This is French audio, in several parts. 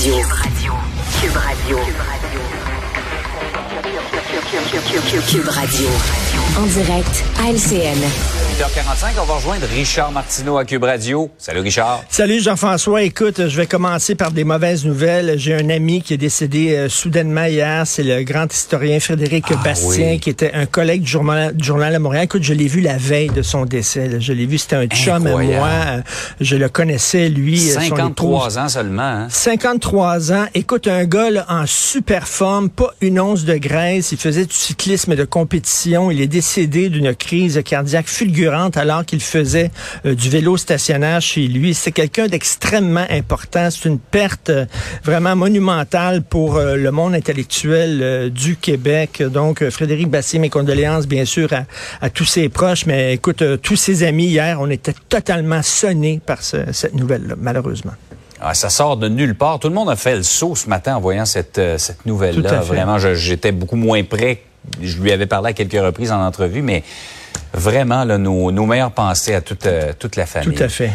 Radio. Cube Radio. Cube Radio. En direct à LCN. 8h45, on va rejoindre Richard Martineau à Cube Radio. Salut Richard. Salut Jean-François. Écoute, je vais commencer par des mauvaises nouvelles. J'ai un ami qui est décédé euh, soudainement hier. C'est le grand historien Frédéric Ah, Bastien, oui. qui était un collègue du journal, du journal à Montréal. Écoute, je l'ai vu la veille de son décès. là. Je l'ai vu, c'était un chum à moi. Euh, Je le connaissais, lui. euh, son épouse. 53 ans seulement. Hein? 53 ans. Écoute, un gars là, en super forme, pas une once de graisse. Il faisait du cyclisme de compétition. Il est décédé d'une crise cardiaque fulgurante alors qu'il faisait euh, du vélo stationnaire chez lui. C'est quelqu'un d'extrêmement important. C'est une perte euh, vraiment monumentale pour euh, le monde intellectuel du Québec. Donc, Frédéric Bastien, mes condoléances, bien sûr, à, à tous ses proches. Mais écoute, tous ses amis hier, on était totalement sonnés par ce- cette nouvelle-là, malheureusement. Ah, ça sort de nulle part. Tout le monde a fait le saut ce matin en voyant cette, cette nouvelle-là. Vraiment, j'étais beaucoup moins près. Je lui avais parlé à quelques reprises en entrevue, mais vraiment, là, nos, nos meilleures pensées à toute, euh, toute la famille. Tout à fait.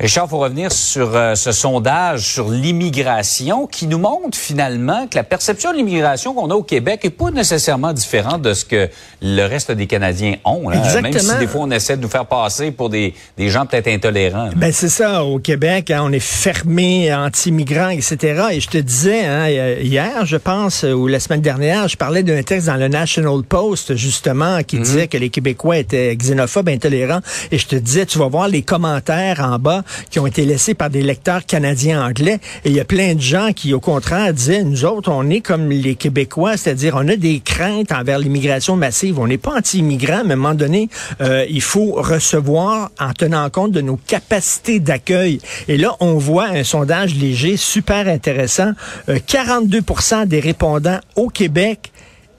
Richard, il faut revenir sur euh, ce sondage sur l'immigration qui nous montre finalement que la perception de l'immigration qu'on a au Québec est pas nécessairement différente de ce que le reste des Canadiens ont. là. Même si des fois on essaie de nous faire passer pour des, des gens peut-être intolérants. Ben c'est ça, au Québec, hein, on est fermé, anti-migrants, etc. Et je te disais, hein, hier, je pense, ou la semaine dernière, je parlais d'un texte dans le National Post, justement, qui disait que les Québécois étaient xénophobes, intolérants. Et je te disais, tu vas voir les commentaires en bas qui ont été laissés par des lecteurs canadiens anglais. Et il y a plein de gens qui, au contraire, disaient, nous autres, on est comme les Québécois, c'est-à-dire on a des craintes envers l'immigration massive. On n'est pas anti-immigrants, mais à un moment donné, euh, il faut recevoir en tenant compte de nos capacités d'accueil. Et là, on voit un sondage léger super intéressant. Euh, 42% des répondants au Québec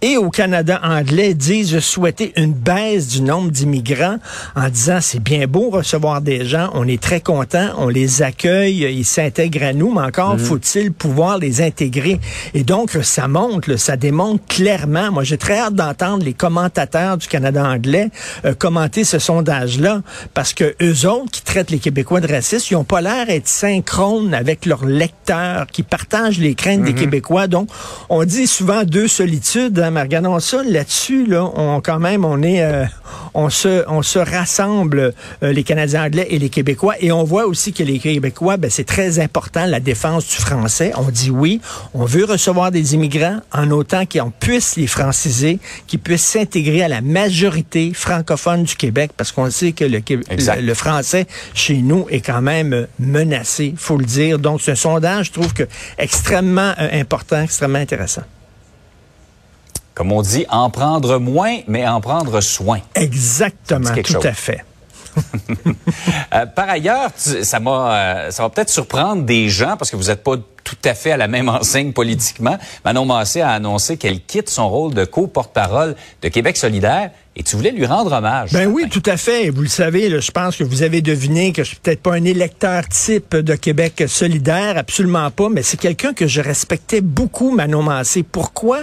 et au Canada anglais disent souhaiter une baisse du nombre d'immigrants en disant c'est bien beau recevoir des gens, on est très content, on les accueille, ils s'intègrent à nous, mais encore faut-il pouvoir les intégrer. Et donc ça montre, là, ça démontre clairement. Moi j'ai très hâte d'entendre les commentateurs du Canada anglais euh, commenter ce sondage-là parce que eux autres qui traitent les Québécois de racistes, ils ont pas l'air d'être synchrones avec leurs lecteurs qui partagent les craintes des Québécois. Donc on dit souvent deux solitudes. Hein, mais regardons ça là-dessus. Là, on quand même, on est, euh, on se, on se rassemble euh, les Canadiens anglais et les Québécois, et on voit aussi que les Québécois, ben, c'est très important la défense du français. On dit oui, on veut recevoir des immigrants en autant qu'on puisse les franciser, qu'ils puissent s'intégrer à la majorité francophone du Québec, parce qu'on sait que le, le, le français chez nous est quand même euh, menacé, faut le dire. Donc, c'est un sondage, je trouve que extrêmement euh, important, extrêmement intéressant. Comme on dit, en prendre moins, mais en prendre soin. Exactement, tout chose. à fait. Euh, par ailleurs, tu- ça m'a, euh, ça va peut-être surprendre des gens parce que vous n'êtes pas tout à fait à la même enseigne politiquement. Manon Massé a annoncé qu'elle quitte son rôle de co-porte-parole de Québec solidaire et tu voulais lui rendre hommage. Ben oui, tout à fait. Vous le savez, là, je pense que vous avez deviné que je suis peut-être pas un électeur type de Québec solidaire, absolument pas, mais c'est quelqu'un que je respectais beaucoup, Manon Massé. Pourquoi?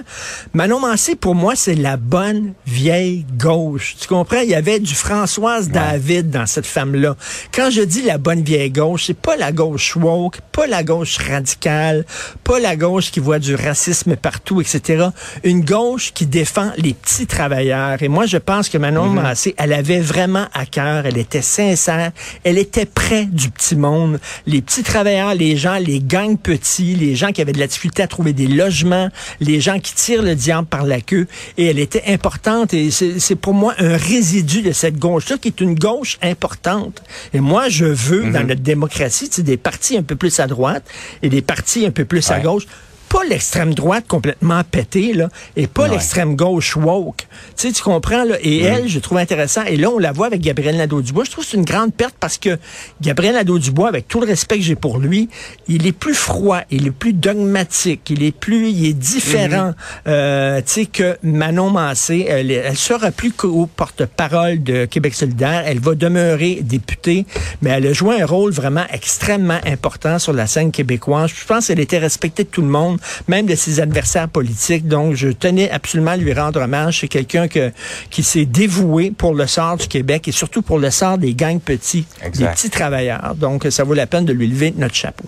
Manon Massé, pour moi, c'est la bonne vieille gauche. Tu comprends? Il y avait du Françoise David dans cette femme-là. Quand je dis la bonne vieille gauche, c'est pas la gauche woke, pas la gauche radicale, pas la gauche qui voit du racisme partout, etc. Une gauche qui défend les petits travailleurs. Et moi, je pense que Manon Massé, elle avait vraiment à cœur, elle était sincère, elle était près du petit monde. Les petits travailleurs, les gens, les gangs petits, les gens qui avaient de la difficulté à trouver des logements, les gens qui tirent le diable par la queue. Et elle était importante et c'est pour moi un résidu de cette gauche-là qui est une gauche importante. Et moi, je veux, dans notre démocratie, des partis un peu plus à droite et des partis un peu plus à gauche pas l'extrême droite complètement pétée, là, et pas Ouais. l'extrême gauche woke. Tu sais, tu comprends, là. Et elle, je trouve intéressant. Et là, on la voit avec Gabriel Nadeau-Dubois. Je trouve que c'est une grande perte parce que Gabriel Nadeau-Dubois, avec tout le respect que j'ai pour lui, il est plus froid, il est plus dogmatique, il est plus, il est différent, euh, tu sais, que Manon Massé. Elle, elle sera plus co-porte-parole de Québec solidaire. Elle va demeurer députée, mais elle a joué un rôle vraiment extrêmement important sur la scène québécoise. Je pense qu'elle était respectée de tout le monde, même de ses adversaires politiques. Donc, je tenais absolument à lui rendre hommage. C'est quelqu'un que, qui s'est dévoué pour le sort du Québec et surtout pour le sort des gangs petits, Exact. des petits travailleurs. Donc, ça vaut la peine de lui lever notre chapeau.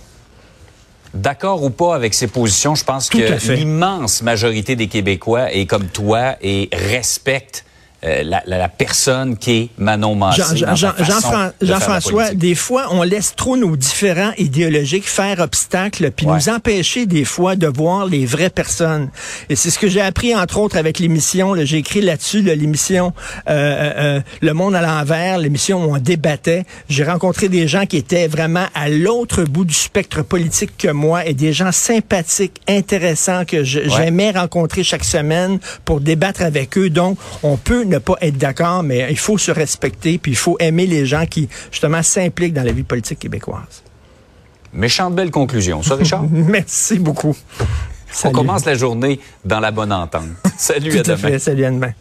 d'accord ou pas avec ses positions, je pense Tout que l'immense majorité des Québécois est comme toi et respecte euh, la, la- la personne qui est Manon Massé. Jean- Jean- la Jean-François, politique. des fois, on laisse trop nos différents idéologiques faire obstacle, puis Ouais. nous empêcher des fois de voir les vraies personnes. Et c'est ce que j'ai appris, entre autres, avec l'émission. J'ai écrit là-dessus, là, l'émission euh, euh, euh, Le Monde à l'envers, l'émission où on débattait. J'ai rencontré des gens qui étaient vraiment à l'autre bout du spectre politique que moi et des gens sympathiques, intéressants que j'aimais rencontrer chaque semaine pour débattre avec eux. Donc, on peut ne pas être d'accord, mais il faut se respecter, puis il faut aimer les gens qui, justement, s'impliquent dans la vie politique québécoise. Méchante belle conclusion, ça, Richard? Merci beaucoup. On Salut. commence la journée dans la bonne entente. Salut, à Tout à demain. fait. Salut, à demain.